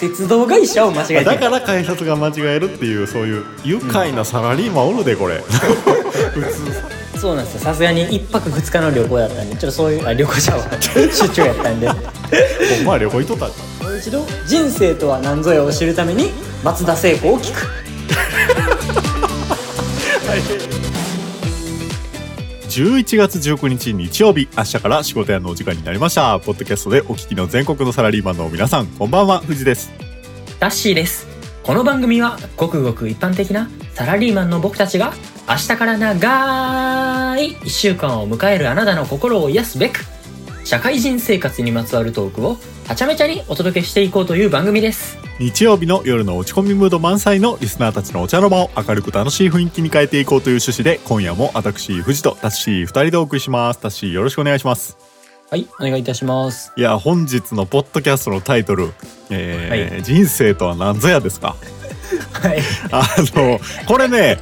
鉄道会社を間違えてだから改札が間違えるっていうそういう愉快なサラリーマンおるでこれ。普通。そうなんですよ。さすがに一泊二日の旅行やったんでちょっとそういうあ旅行者は出張やったんで。もお前旅行行っとったんう一度人生とは何ぞやを知るために松田聖子を聞く 11月19日日曜日明日から仕事屋のお時間になりました。ポッドキャストでお聞きの全国のサラリーマンの皆さんこんばんは藤です。ダッシーです。この番組はごくごく一般的なサラリーマンの僕たちが明日から長い1週間を迎えるあなたの心を癒すべく社会人生活にまつわるトークをはちゃめちゃにお届けしていこうという番組です。日曜日の夜の落ち込みムード満載のリスナーたちのお茶の間を明るく楽しい雰囲気に変えていこうという趣旨で今夜も私藤とタッシー2人でお送りしますタッシーよろしくお願いします。はいお願いいたします。い。や本日のポッドキャストのタイトル、えーは人生とは何ぞやですか？はい。あのこれね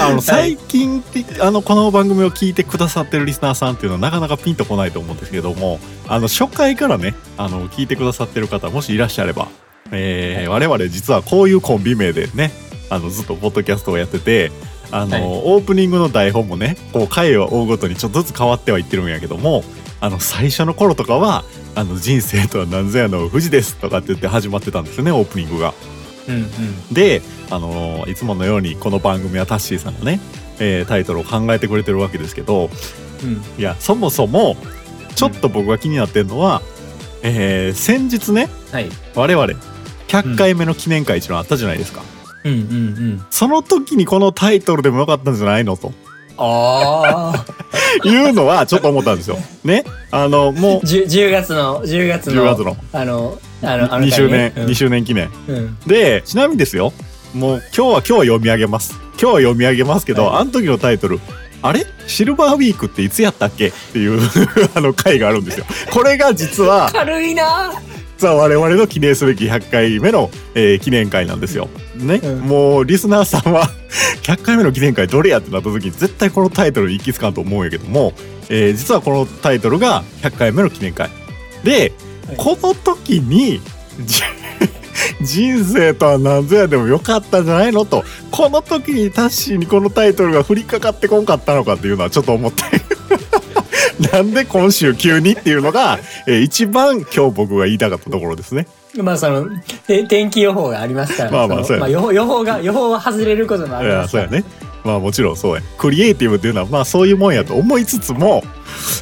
あの最近、あのこの番組を聞いてくださってるリスナーさんっていうのはなかなかピンとこないと思うんですけどもあの初回からねあの聞いてくださってる方もしいらっしゃれば、えー我々実はこういうコンビ名でねあのずっとポッドキャストをやっててあの、はい。オープニングの台本もねこう回を追うごとにちょっとずつ変わってはいってるんやけどもあの最初の頃とかは「あの人生とは何ぞやの富士です」とかって言って始まってたんですよねオープニングが。うんうん。で、あのいつものようにこの番組はタッシーさんがね、えータイトルを考えてくれてるわけですけどうん。いやそもそもちょっと僕が気になってるのは、えー先日ねはい。我々100回目の記念会一のあったじゃないですか、うんうんうん。その時にこのタイトルでもよかったんじゃないのと。ああ いうのはちょっと思ったんですよ。ね。あのもう 10, 10月の10月の10月の。あのあのあの2周年、うん。2周年記念。うん。でちなみにですよもう今日は今日は読み上げます。今日は読み上げますけど、はい。あの時のタイトルあれ？シルバーウィークっていつやったっけ？っていう あの回があるんですよ。これが実は軽いな。実は我々の記念すべき100回目の、えー記念会なんですよ。ね、うん。もうリスナーさんは 100回目の記念会どれやってなった時に絶対このタイトルに行きつかんと思うんやけども、えー実はこのタイトルが100回目の記念会。で、はいこの時にじ人生とは何ぞやでもよかったんじゃないのとこの時にタッシーにこのタイトルが降りかかってこんかったのかっていうのはちょっと思って なんで今週急にっていうのが、えー一番今日僕が言いたかったところですね。まあそのて天気予報がありますからまあまあのそうやね予報予報が予報は外れることもあいりますからやそうやね。まあもちろんそうや。クリエイティブっていうのはまあそういうもんやと思いつつも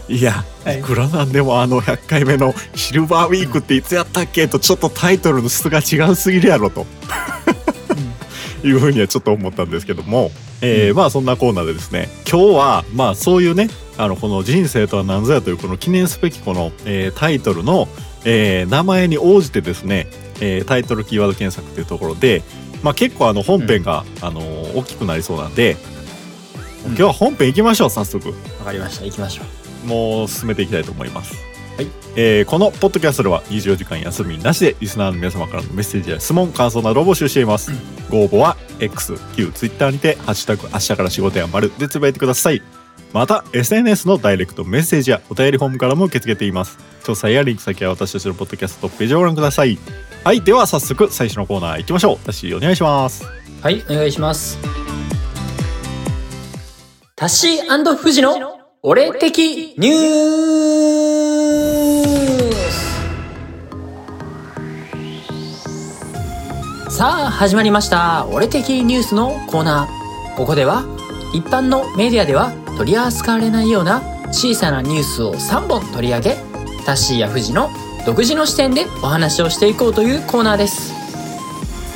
いや、はい。いくらなんでもあの100回目のシルバーウィークっていつやったっけとちょっとタイトルの質が違うすぎるやろと。いうふうにはちょっと思ったんですけども、えーまあそんなコーナーでですね。今日はまあそういうねあのこの「人生とは何ぞや」というこの記念すべきこの、えータイトルの、えー名前に応じてですね、えータイトルキーワード検索というところで、まあ、結構あの本編が、あのー大きくなりそうなんで、うん。今日は本編行きましょう早速。わかりました。行きましょうもう進めていきたいと思います。はい。えーこのポッドキャストでは24時間休みなしでリスナーの皆様からのメッセージや質問感想などを募集しています、ご応募は X 旧 Twitter にて「ハッシュタグ明日から仕事や丸」でつぶやいてください。また SNS のダイレクトメッセージやお便りフォームからも受け付けています。詳細やリンク先は私たちのポッドキャストトップページをご覧ください。はいでは早速最初のコーナー行きましょう。私お願いします。はいお願いします。タッシー富士の俺的ニュース。さあ始まりました。俺的ニュースのコーナー。ここでは一般のメディアでは取り扱われないような小さなニュースを3本取り上げタッシーや富士の独自の視点でお話をしていこうというコーナーです。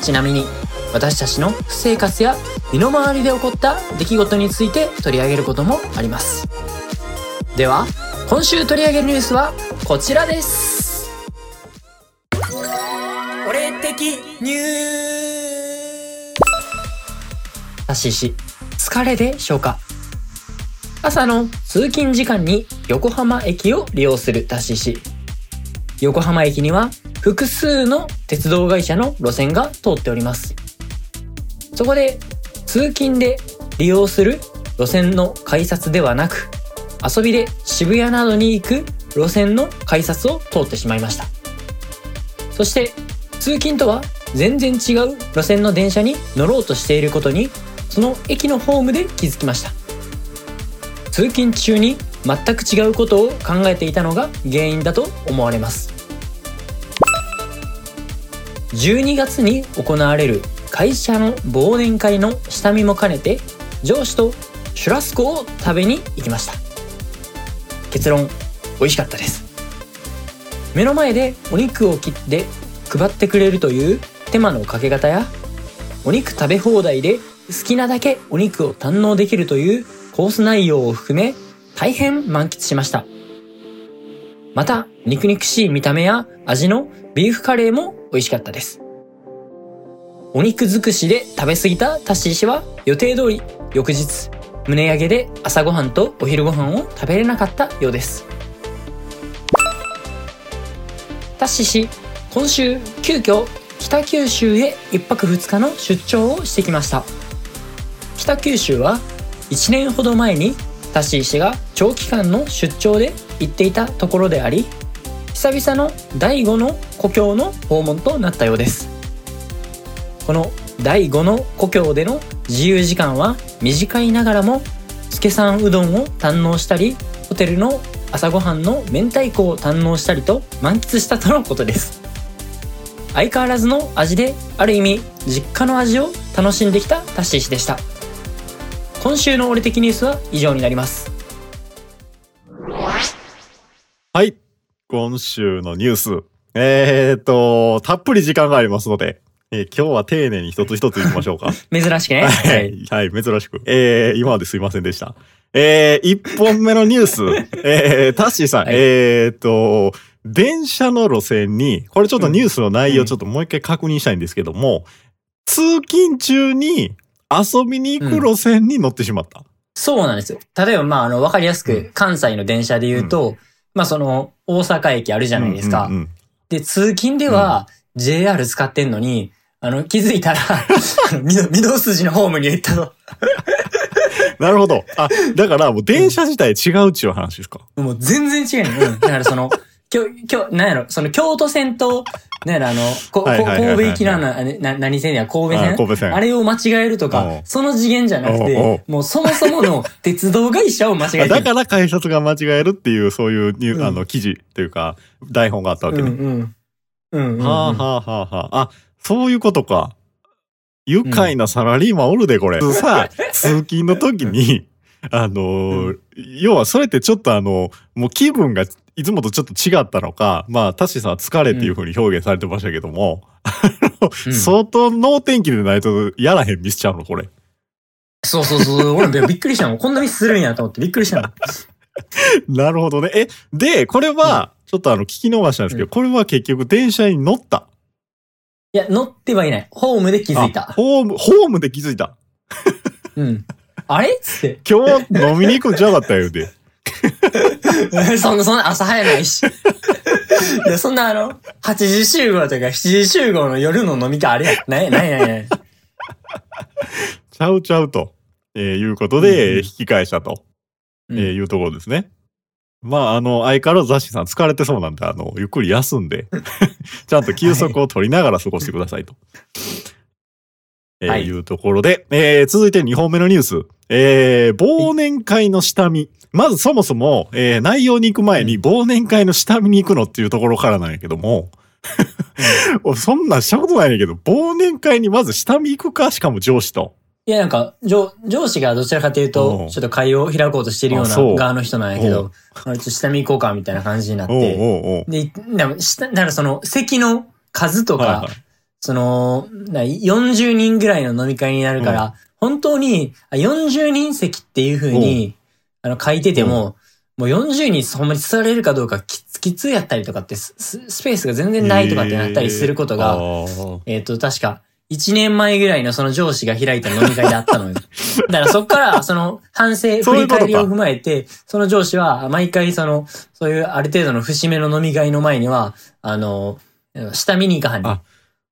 ちなみに私たちの私生活や身の回りで起こった出来事について取り上げることもあります。では今週取り上げるニュースはこちらです。俺的ニューたしし疲れでしょうか？朝の通勤時間に横浜駅を利用するたしし。横浜駅には複数の鉄道会社の路線が通っております。そこで通勤で利用する路線の改札ではなく遊びで渋谷などに行く路線の改札を通ってしまいました。そして通勤とは全然違う路線の電車に乗ろうとしていることにその駅のホームで気づきました。通勤中に全く違うことを考えていたのが原因だと思われます。12月に行われる会社の忘年会の下見も兼ねて上司とシュラスコを食べに行きました。結論美味しかったです。目の前でお肉を切って配ってくれるという手間のかけ方やお肉食べ放題で好きなだけお肉を堪能できるというコース内容を含め大変満喫しました。また肉肉しい見た目や味のビーフカレーも美味しかったです。お肉尽くしで食べ過ぎたタッシー氏は予定通り翌日胸焼けで朝ごはんとお昼ご飯を食べれなかったようです。タッシー氏今週急遽北九州へ1泊2日の出張をしてきました。北九州は1年ほど前にタッシー氏が長期間の出張で行っていたところであり久々の第5の故郷の訪問となったようです。この第5の故郷での自由時間は短いながらも助さんうどんを堪能したりホテルの朝ごはんの明太子を堪能したりと満喫したとのことです相変わらずの味である意味実家の味を楽しんできたタッシー氏でした今週の俺的ニュースは以上になりますはい。今週のニュース。えー、っと、たっぷり時間がありますので、えー今日は丁寧に一つ一ついきましょうか。珍しくね。ははい。い、はい、珍しく。えー、今まですいませんでした。えー、一本目のニュース。えー、タッシーさん、はい。えーっと、電車の路線に、これちょっとニュースの内容うん。ちょっともう一回確認したいんですけども、通勤中に遊びに行く路線に乗ってしまった。そうなんですよ。例えばまああの分かりやすうん。く関西の電車で言うと、まあその大阪駅あるじゃないですか、うんうんうんで通勤では JR 使ってんのにあの気づいたら あの御堂筋のホームに行ったとなるほど。あ、だからもう電車自体違うっちゅう話ですか？もう全然違うね。うん。だからその、今日、今日、なんやろ、その京都線と、なんやろ、あの、ここ神戸行きなな、な、何線や、神戸あ線神戸線あれを間違えるとおかう、その次元じゃなくて、もうそもそもの鉄道会社を間違えてる。あだから改札が間違えるっていう、そういうニュ、うんあの、記事というか、台本があったわけね。うんうん。うんうんうん。はあはあはあはあ。あ、そういうことか。愉快なサラリーマンおるで、これ。さあ、通勤の時に、あのー要はそれってちょっとあの、もう気分がいつもとちょっと違ったのか、まあ、タシさんは疲れっていうふうに表現されてましたけども、うん相当能天気でないとやらへんミスちゃうの、これ。そうそうそう。俺もびっくりしたもん。こんなミスするんやと思ってびっくりしたの。なるほどね。え、で、これは、ちょっとあの、聞き逃したんですけど、うんこれは結局電車に乗った。いや、乗ってはいない。ホームで気づいあた。ホーム、ホームで気づいた。うん。あれっつって。今日飲みに行くんちゃうかったよ、で。そんな、そんな朝早ないし。いや、そんなあの、8時集合とか7時集合の夜の飲み会あれや。ないないないない。ちゃうちゃうと、えーいうことで、引き返したと、うんえーいうところですね。まあ、あの、相変わらず雑誌さん疲れてそうなんで、あの、ゆっくり休んで、ちゃんと休息を取りながら過ごしてくださいと。えーはいいうところで、えー続いて2本目のニュース。えー忘年会の下見。まずそもそも、えー内容に行く前に忘年会の下見に行くのっていうところからなんやけども、おそんなんしたことないねんけど、忘年会にまず下見行くかしかも上司と。いや、なんか、上、上司がどちらかといううん。と、ちょっと会を開こうとしてるような側の人なんやけうど、あちょっと下見行こうかみたいな感じになって、で、でも下、だからその、席の数とか、その、な40人ぐらいの飲み会になるから、本当にあ40人席っていう風に、あの、書いてても、もう40人ほんまに座れるかどうかきつきつやったりとかってス、ススペースが全然ないとかってなったりすることが、えー。えっ、と、確か、1年前ぐらいのその上司が開いた飲み会であったのよ。だからそっから、その反省、振り返りを踏まえて、その上司は毎回その、そういうある程度の節目の飲み会の前には、あの、下見に行かはんね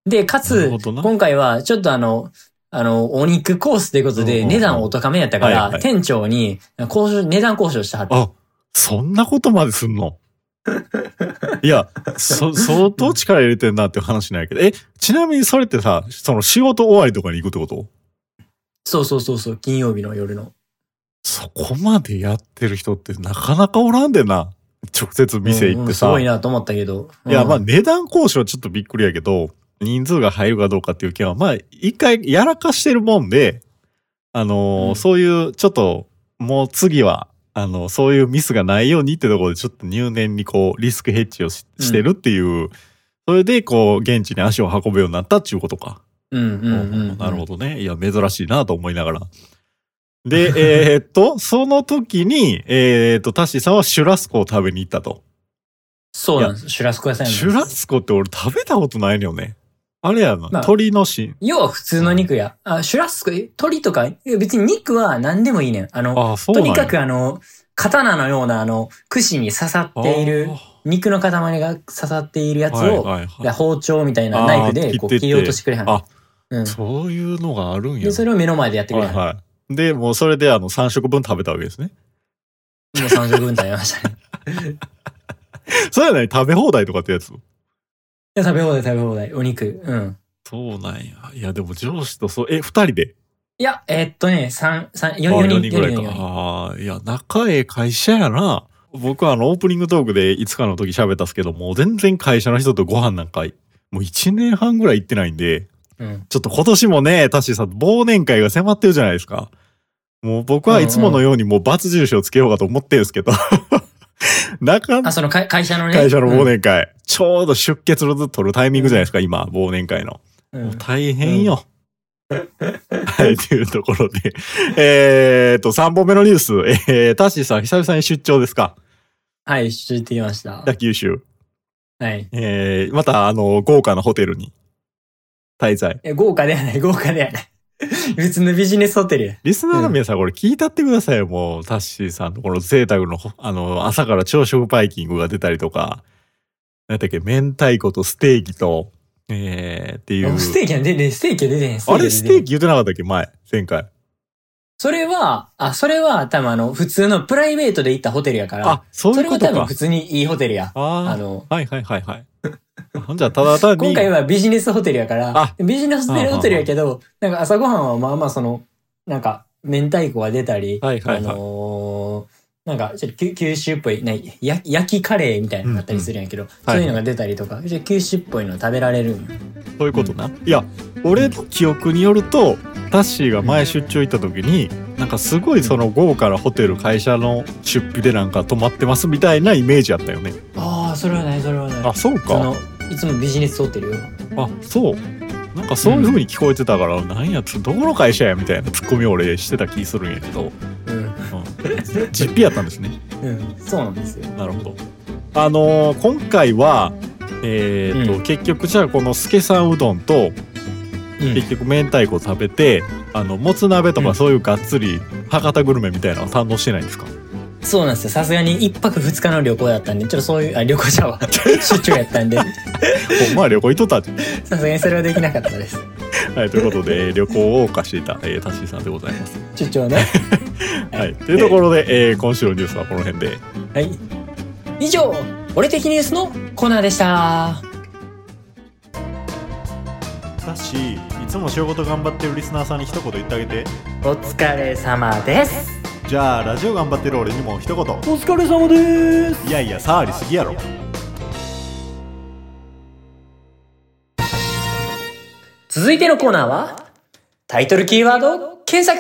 で、かつ今回はちょっとあの、あの、お肉コースということで、値段お高めやったから、店長に交渉、値段交渉してはって。あ、そんなことまですんの？いや、そ、相当力入れてんなって話なんやけど。え、ちなみにそれってさ、その仕事終わりとかに行くってこと？そうそうそうそう、金曜日の夜の。そこまでやってる人ってなかなかおらんでな。直接店行ってさ。うんうんすごいなと思ったけど。いや、まあうん値段交渉はちょっとびっくりやけど、人数が入るかどうかっていう件は、まあ一回やらかしてるもんで、あのーうんそういうちょっと、もう次は、あの、そういうミスがないようにってところでちょっと入念にこう、リスクヘッジをししてるっていう、それでこう、現地に足を運ぶようになったっていうことか。うんうんうん。なるほどね。いや、珍しいなと思いながら。で、えーっと、その時に、えーっと、タッシーさんはシュラスコを食べに行ったと。そうなんです。シュラスコ屋さんシュラスコって俺食べたことないのよね。あれやな、まあ鶏のし、要は普通の肉や。あ、シュラスコ、え鶏とか、いや別に肉は何でもいいねん。あの、あそうなんやとにかくあの、刀のようなあの、串に刺さっている、肉の塊が刺さっているやつを、はいはいはいで包丁みたいなナイフでこう切り落としてくれはん。あうん。そういうのがあるんや。で、それを目の前でやってくれはん。はいはい。で、もうそれであの3食分食べたわけですね。もう3食分食べましたね。それはね、食べ放題とかってやつ？いや食べ放題食べ放題。お肉。うん。そうなんや。いや、でも上司とそう、え、二人で？いや、えーっとね、三三四あ四人、四ぐらいか。ああ、いや、仲ええ会社やな。僕はあの、オープニングトークでいつかの時喋ったっすけど、もう全然会社の人とご飯なんか、もう1年半ぐらい行ってないんで、うん。ちょっと今年もね、タッシーさん、忘年会が迫ってるじゃないですか。もう僕はいつものようにもう罰印をつけようかと思ってるんですけど、なかなあ、かその会会社のね。会社の忘うん年会、ちょうど出血の取るタイミングじゃないですか、今、忘年会の。うんもう大変よ。はい、というところで。えーっと、3本目のニュース。えー、タッシーさん、久々に出張ですか？はい、出張行ってきました。北九州。はい。えー、また、あの、豪華なホテルに滞在。え、豪華ではない、豪華ではない。普通のビジネスホテルや。リスナーの皆さん、これ聞いたってくださいよ。もう、タッシーさんのこの贅沢の、あの、朝から朝食バイキングが出たりとか、なんだっけ、明太子とステーキと、えー、っていう。ステーキは出て、ステーキは出てへん。あれ、ステーキキ言ってなかったっけ前、前回。それは、あ、それは多分あの、普通のプライベートで行ったホテルやから、あ、そうそれは多分いうことか。普通にいいホテルや。ああ。あの、はいはいはいはい。じゃ、ただ単に。今回はビジネスホテルやからあ、ビジネスホテルやけど、なんか朝ごはんはまあまあその、なんか、明太子が出たり、はいはいはいあのーなんか、ちょっと九九州っぽい、ね、や焼きカレーみたいなのがあったりするんやけど、そういうのが出たりとか、じゃあ九州っぽいの食べられるんよ。そういうことな。いや、俺の記憶によると、タッシーが前出張行った時に、なんかすごいその豪華なホテル会社の出費でなんか泊まってますみたいなイメージあったよね。ああ、それはない、それはない。あ、そうそか。の、いつもビジネスホテルよ。あ、そう。なんかそういう風に聞こえてたから、なんやつ、どこの会社やみたいなツッコミを俺してた気するんやけど、うん。うん、実費やったんですね。うん。そうなんですよ。なるほど。あのー今回は、えーとうん結局じゃあこの助さんうどんと、うん。結局明太子食べてあのもつ鍋とうんかそういうがっつり博多グルメみたいなの堪能してないんですか、そうなんですよ。さすがに一泊二日の旅行だったんで、ちょっとそういう、あ、旅行じゃわ。出張やったんで、お前旅行行っとったさすがにそれはできなかったです。はいということでえー旅行を謳歌していた、えー、タッシーさんでございます。出張ね。はい、というところで、えー今週のニュースはこの辺ではい。以上、俺的ニュースのコーナーでした。タッシーいつも仕事頑張ってるリスナーさんに一言言ってあげてお疲れ様です。じゃあラジオ頑張ってる俺にも一言お疲れ様です。いやいや触りすぎやろ続いてのコーナーは、タイトルキーワード検索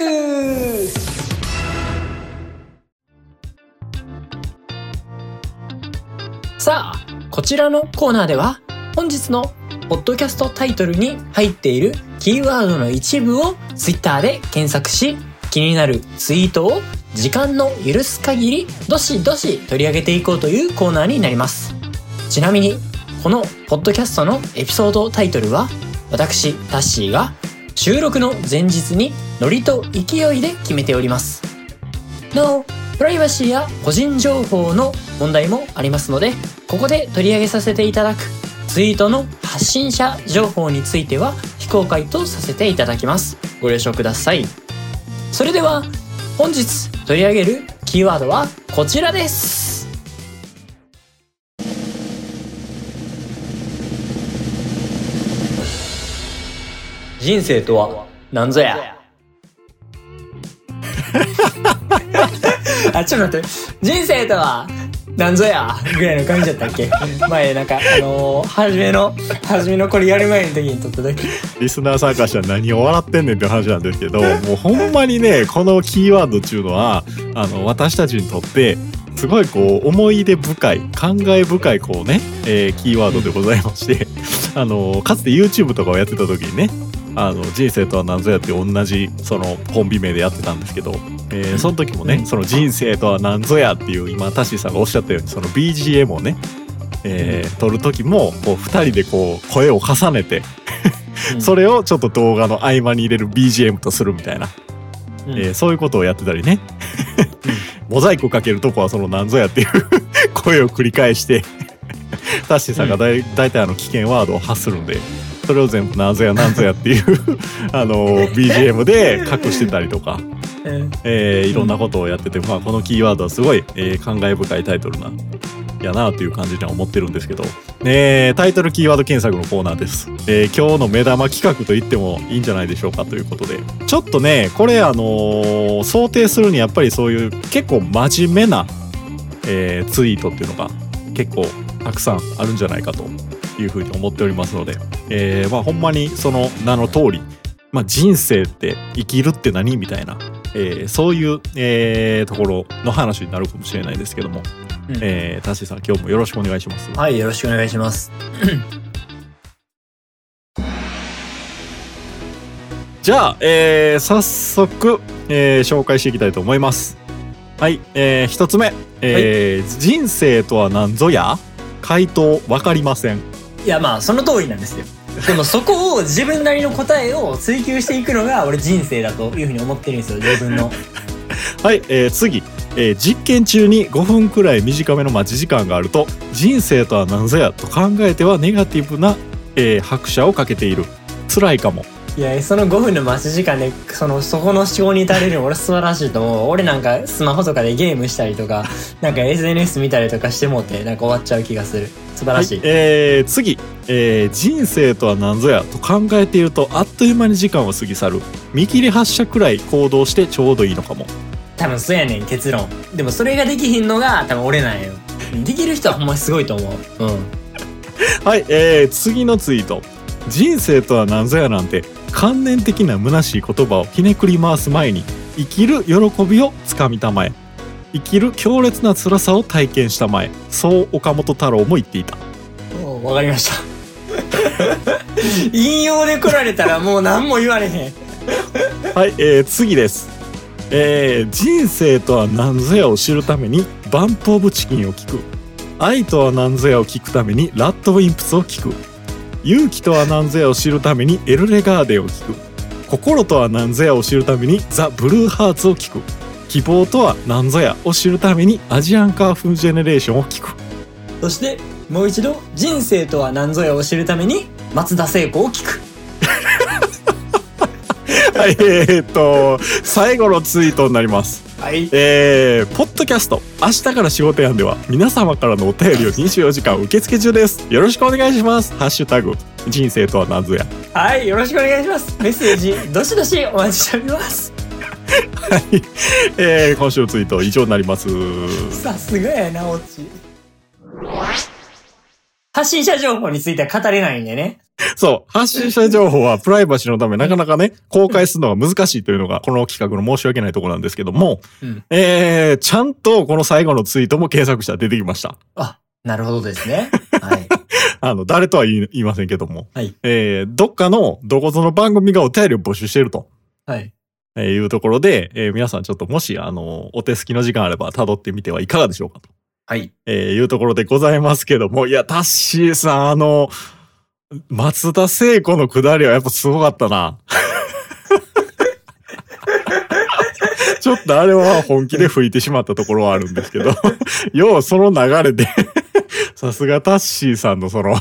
さあ、こちらのコーナーでは、本日のポッドキャストタイトルに入っているキーワードの一部をツイッターで検索し、気になるツイートを時間の許す限り、どしどし取り上げていこうというコーナーになります。ちなみに、このポッドキャストのエピソードタイトルは、私、タッシーが収録の前日にノリと勢いで決めております。なお、プライバシーや個人情報の問題もありますので、ここで取り上げさせていただくツイートの発信者情報については非公開とさせていただきます。ご了承ください。それでは、本日取り上げるキーワードはこちらです。人生とは何ぞや？あ、ちょっと待って。人生とは何ぞや？ぐらいの感じだったっけ？前なんか、あのー、初めの、初めのこれやる前の時に撮った時。リスナー参加者は何を笑ってんねんって話なんですけど、もうほんまにね、このキーワードっていうのは、あの、私たちにとって、すごいこう、思い出深い、感慨深いこうね、えーキーワードでございまして、あの、かつて YouTube とかをやってた時にね、あの、人生とは何ぞやって同じ、その、コンビ名でやってたんですけど、えーその時もね、その人生とは何ぞやっていう、今、タッシーさんがおっしゃったように、その BGM をね、えー撮る時も、こう、二人でこう、声を重ねて、それをちょっと動画の合間に入れる BGM とするみたいな、うん。えーそういうことをやってたりね、モザイクかけるとこはそのなんぞやっていう 声を繰り返してタッシーさんがだい、大体あの危険ワードを発するんでそれを全部なんぞやなんぞやっていう あの BGM で隠してたりとか、うんえーいろんなことをやってて、まあ、このキーワードはすごい、えー感慨深いタイトルなやなという感じには思ってるんですけど、えータイトルキーワード検索のコーナーです、えー今日の目玉企画と言ってもいいんじゃないでしょうかということで。ちょっとねこれあのー想定するにやっぱりそういう結構真面目な、えーツイートっていうのが結構たくさんあるんじゃないかというふうに思っておりますので、えーまあほんまにその名の通りまあ、人生って生きるって何みたいな、えーそういう、えーところの話になるかもしれないですけども、うんえータッシーさん今日もよろしくお願いします。はい、よろしくお願いします。じゃあ、えー早速、えー紹介していきたいと思います。はい、えー一つ目、えー人生とは何ぞや？回答わかりません。いや、まあ、その通りなんですよ。でもそこを自分なりの答えを追求していくのが俺人生だというふうに思ってるんですよ、自分の。はい、えー次、えー実験中に5分くらい短めの待ち時間があると人生とは何ぞやと考えてはネガティブな、えー拍車をかけている辛いかもいや、その5分の待ち時間で、その、そこの思考に至れるの俺素晴らしいと思う。俺なんかスマホとかでゲームしたりとか、なんか SNS 見たりとかしてもって、なんか終わっちゃう気がする。素晴らしい。はいえー次、えー人生とは何ぞやと考えているとあっという間に時間は過ぎ去る見切り発車くらい行動してちょうどいいのかも多分そうやねん、結論。でもそれができひんのが多分俺なんよ。できる人はほんますごいと思う。うん。はい、えー次のツイート人生とは何ぞやなんて観念的な虚しい言葉をひねくり回す前に生きる喜びをつかみたまえ生きる強烈な辛さを体験したまえそう岡本太郎も言っていたわかりました。引用で来られたらもう何も言われへん。はい、えー次です。えー人生とは何ぞやを知るためにバンプオブチキンを聞く。愛とは何ぞやを聞くためにラッドウィンプスを聞く。勇気とは何ぞやを知るためにエルレガーデを聞く。心とは何ぞやを知るためにザ・ブルーハーツを聞く。希望とは何ぞやを知るためにアジアンカーフンジェネレーションを聞く。そしてもう一度人生とは何ぞやを知るために松田聖子を聞く。はい、えーっと、最後のツイートになります。はい。えー、ポッドキャスト、明日から仕事やんでは、皆様からのお便りを24時間受付中です。よろしくお願いします。ハッシュタグ、人生とは何ぞや。はい、よろしくお願いします。メッセージ、どしどしお待ちしております。はい。えー、今週のツイート以上になります。さすがやな、オチ。発信者情報については語れないんでね。そう、発信者情報はプライバシーのためなかなかね、公開するのが難しいというのが、この企画の申し訳ないところなんですけども、うん。えー、ちゃんとこの最後のツイートも検索したら出てきました。あ、なるほどですね。はい。あの、誰とは言いませんけども、はい。えー、どっかのどこぞの番組がお便りを募集していると。はい。えーいうところで、えー皆さんちょっともし、あの、お手すきの時間あれば辿ってみてはいかがでしょうかと、はい。えーいうところでございますけども、いや、タッシーさん、あの、松田聖子のくだりはやっぱすごかったな。ちょっとあれは本気で吹いてしまったところはあるんですけど、要はその流れで、さすがタッシーさんのその、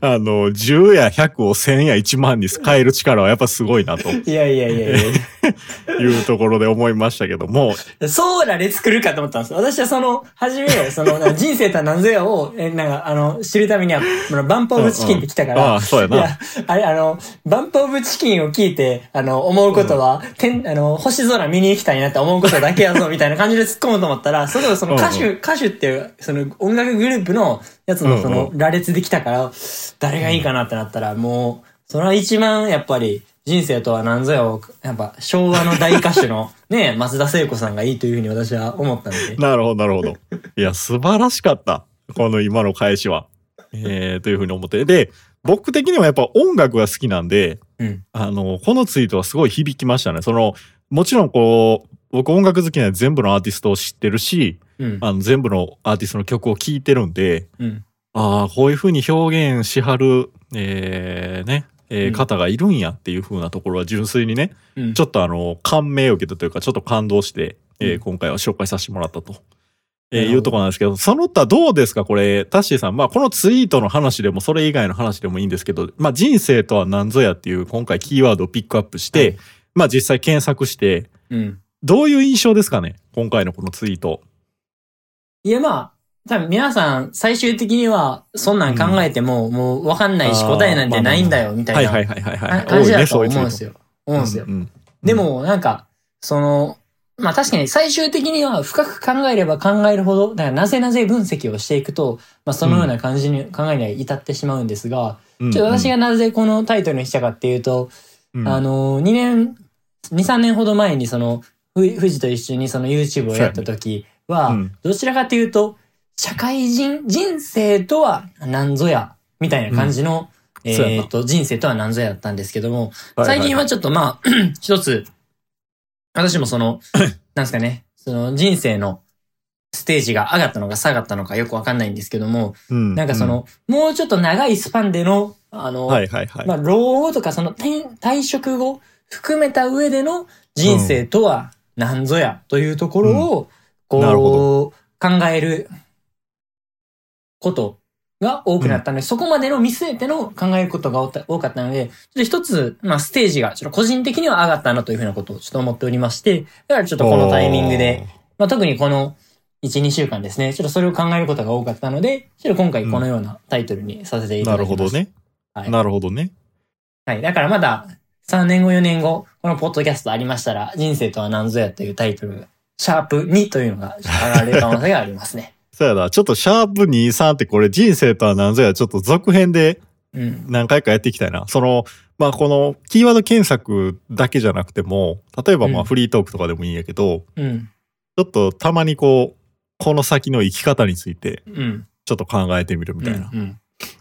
あの、10や100を1000や1万に変える力はやっぱすごいなと。いやいやいやいや。いうところで思いましたけども、そうらで作るかと思ったんですよ。私はその、初め、その、人生とは何ぞやを、え、なんか、あの、知るためには、あのバンプオブチキンって来たから、ああ、そうやな。いや、あれ、あの、バンプオブチキンを聞いて、あの、思うことは、天、あの、星空見に行きたいなって思うことだけやぞ、みたいな感じで突っ込むと思ったら、それをその歌手、歌手っていう、その音楽グループのやつのその、羅列できたから、誰がいいかなってなったら、もう、それは一番、やっぱり、人生とは何ぞやを、やっぱ、昭和の大歌手の、ね、松田聖子さんがいいというふうに私は思ったんで。なるほど、なるほど。いや、素晴らしかった。この今の返しは。えー、というふうに思って。で、僕的にはやっぱ音楽が好きなんで、うん。あの、このツイートはすごい響きましたね。その、もちろんこう、僕音楽好きなので全部のアーティストを知ってるし、うん。あの全部のアーティストの曲を聴いてるんで、うん。ああ、こういうふうに表現しはる、えー、ね、えーうん方がいるんやっていうふうなところは純粋にね、うん。ちょっとあの、感銘を受けたというか、ちょっと感動して、えーうん今回は紹介させてもらったと。えーいうところなんですけど、その他どうですかこれ、タッシーさん。まあ、このツイートの話でも、それ以外の話でもいいんですけど、まあ、人生とは何ぞやっていう、今回キーワードをピックアップして、はいまあ、実際検索して、うん。どういう印象ですかね今回のこのツイート。いや、まあ、多分皆さん、最終的には、そんなん考えても、もうわかんないし、答えなんてないんだよ、みたはいないはいはいはい。感じだと思うんですよ。思うんですよ。う。んで、も、なんか、その、まあ確かに最終的には深く考えれば考えるほど、だからなぜなぜ分析をしていくと、まあそのような感じに、考えには至ってしまうんですが、うん。ちょっと私がなぜこのタイトルにしたかっていうと、うん。あの、2年、2、3年ほど前にその、ふ富士と一緒にその YouTube をやった時は、うん。どちらかというと、社会人、人生とは何ぞや、みたいな感じの、えっと、人生とは何ぞやだったんですけども、最近はちょっとまあ、一つ、私もその、なんですかね、その人生のステージが上がったのか下がったのかよくわかんないんですけども、うん。なんかその、もうちょっと長いスパンでの、あの、はいはいはい。まあ、老後とかその転退職後含めた上での人生とは何ぞやというところを、なるこう、考えることが多くなったので、そこまでの見据えての考えることが多かったので、ちょっと一つ、まあ、ステージが、ちょっと個人的には上がったなというふうなことをちょっと思っておりまして、だからちょっとこのタイミングで、まあ、特にこの1、2週間ですね、ちょっとそれを考えることが多かったので、ちょっと今回このようなタイトルにさせていただきました。るほどね。はいなるほどね。はい。だからまだ3年後、4年後、このポッドキャストありましたら、人生とは何ぞやというタイトル、シャープ2というのが上がれる可能性がありますね。そうやな。ちょっとシャープ23ってこれ人生とは何ぞやちょっと続編でうん。何回かやっていきたいな。その、まあこのキーワード検索だけじゃなくても、例えばまうんあフリートークとかでもいいんやけど、うん。ちょっとたまにこう、この先の生き方についてうん。ちょっと考えてみるみたいな。うん。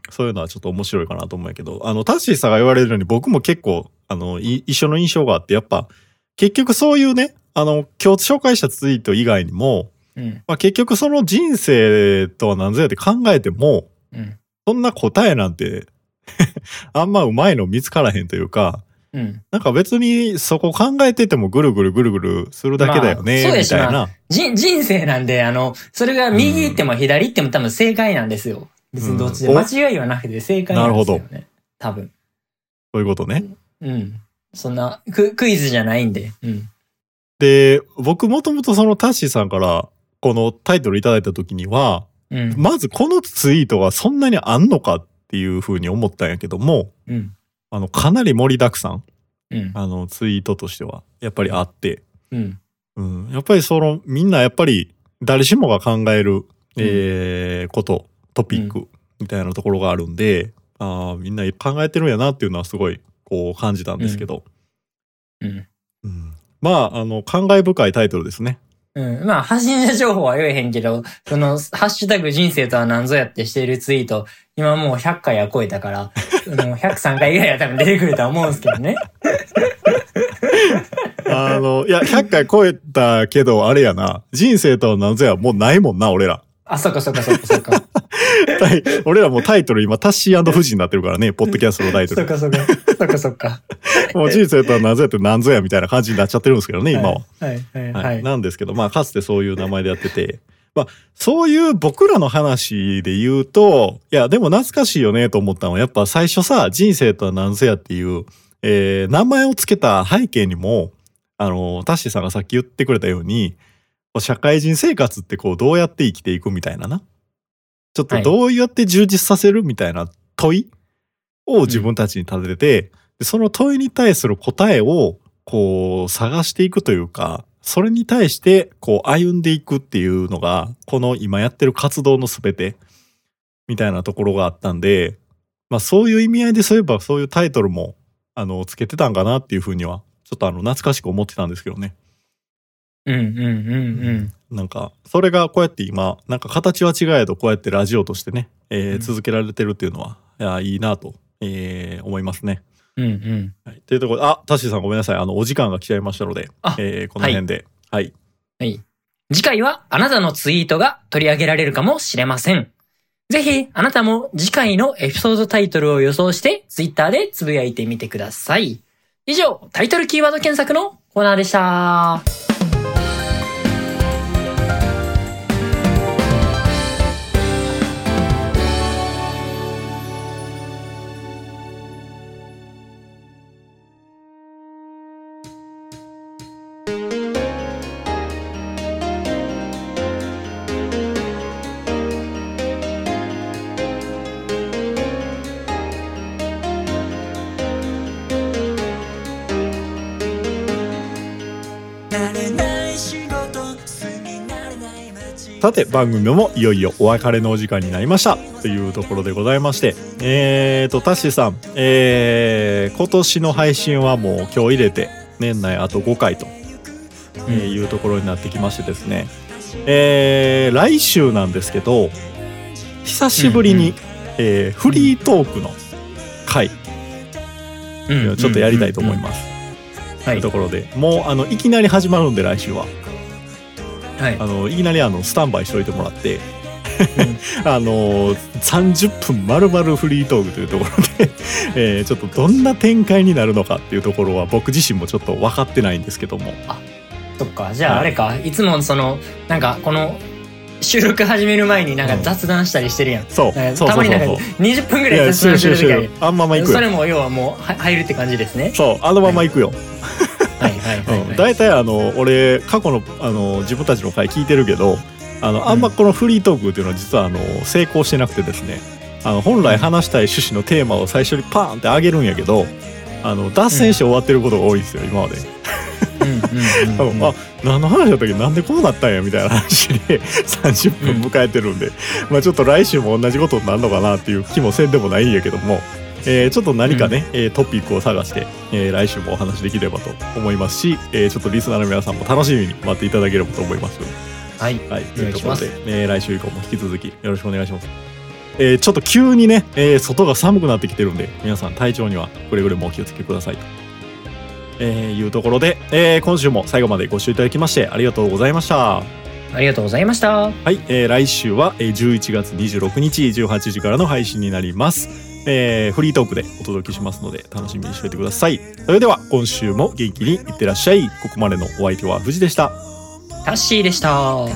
そういうのはちょっと面白いかなと思うんやけど、あの、タッシーさんが言われるように僕も結構、あの、い一緒の印象があって、やっぱ、結局そういうね、あの、今日紹介したツイート以外にも、うん。まあ、結局その人生とは何ぞやって考えても、うん。そんな答えなんて、あんまうまいの見つからへんというか、うん。なんか別にそこ考えててもぐるぐるぐるぐるするだけだよね、まあみたいな。人、人生なんで、あの、それが右行っても左行っても多分正解なんですよ。別にどっちでうん間違いはなくて正解なんですよね。多分。そういうことね。うん。そんな、ククイズじゃないんで。うん。で、僕もともとそのタッシーさんからこのタイトルいただいた時には、うん。まずこのツイートがそんなにあんのかっていうふうに思ったんやけども、うん。あの、かなり盛りだくさん、うん。あの、ツイートとしては、やっぱりあって、うん。うん、やっぱりその、みんなやっぱり、誰しもが考える、えーこと、トピック、みたいなところがあるんで、ああ、みんな考えてるんやなっていうのはすごい、こう感じたんですけど、うん。うんまあ、あの、感慨深いタイトルですね。うん。まあ、発信者情報は言えへんけど、その、ハッシュタグ人生とは何ぞやってしているツイート、今もう100回は超えたから、もう103回ぐらいは多分出てくるとは思うんですけどね。あの、いや、100回超えたけど、あれやな、人生とは何ぞや、もうないもんな、俺ら。あ、そっかそっかそっかそっか。俺らもうタイトル今、タッシー富士になってるからね、ポッドキャストのタイトル。そっかそっか。そっかそっか。もう人生とは何ぞやって何ぞやみたいな感じになっちゃってるんですけどね、今は。はいはいはいはい。なんですけど、まあ、かつてそういう名前でやってて、まあ、そういう僕らの話で言うと、いや、でも懐かしいよねと思ったのは、やっぱ最初さ、人生とは何ぞやっていう、えー名前をつけた背景にも、あの、タッシーさんがさっき言ってくれたように、社会人生活ってこう、どうやって生きていくみたいなな。ちょっとどうやって充実させるみたいな問いを自分たちに立てて、でその問いに対する答えを、こう、探していくというか、それに対して、こう、歩んでいくっていうのが、この今やってる活動のすべて、みたいなところがあったんで、まあそういう意味合いでそういえばそういうタイトルも、あの、つけてたんかなっていうふうには、ちょっとあの、懐かしく思ってたんですけどね。うんうんうんうん。なんか、それがこうやって今、なんか形は違えど、こうやってラジオとしてね、えーうん続けられてるっていうのは、いや、いいなと、えー思いますね。うんうん。はい。というところで、あ、タッシーさんごめんなさい。あの、お時間が来ちゃいましたので、あえーこの辺で、はい。はい。次回はあなたのツイートが取り上げられるかもしれません。ぜひ、あなたも次回のエピソードタイトルを予想して、ツイッターでつぶやいてみてください。以上、タイトルキーワード検索のコーナーでした。さて、番組もいよいよお別れのお時間になりました。というところでございまして、えーと、タッシーさん、えー今年の配信はもう今日入れて、年内あと5回と、えーいうところになってきましてですね、えー来週なんですけど、久しぶりに、うんうんえーフリートークの回、うんちょっとやりたいと思います。す。とはいいうところで、もうあのいきなり始まるんで来週ははい。あ。のいきなりあのスタンバイしておいてもらって、あの30分丸々フリートークというところで、えーちょっとどんな展開になるのかっていうところは僕自身もちょっと分かってないんですけども。そっか、じゃああれか、いつもその、なんかこの、収録始める前になんか雑談したりしてるやん。そう。なんかそうたまになんかそうそうそう20分ぐらい雑談してるしてるあんまま行くよ。それも要はもうは入るって感じですね。そう。あのまま行くよ、はい。大体あの俺過去のあの自分たちの回聞いてるけどあのあんまこのフリートークっていうのは実はあの成功してなくてですね。あの本来話したい趣旨のテーマを最初にパーンって上げるんやけどあの脱線して終わってることが多いんですよ今まで。あ何の話だったっけ？なんでこうなったんやみたいな話で 30分迎えてるんで、まあちょっと来週も同じことになるのかなっていう気もせんでもないんやけども、えーちょっと何かね、えートピックを探して、えー来週もお話できればと思いますし、えーちょっとリスナーの皆さんも楽しみに待っていただければと思います。はい。はい、というころで、えー来週以降も引き続きよろしくお願いします。えーちょっと急にね、えー外が寒くなってきてるんで、皆さん体調にはくれぐれもお気をつけくださいと。えーいうところで、えー今週も最後までご視聴いただきましてありがとうございました。ありがとうございました。はい、えー来週はえー11月26日18時からの配信になります。えーフリートークでお届けしますので楽しみにしていてください。それでは今週も元気にいってらっしゃい。ここまでのお相手は藤でした。タッシーでした。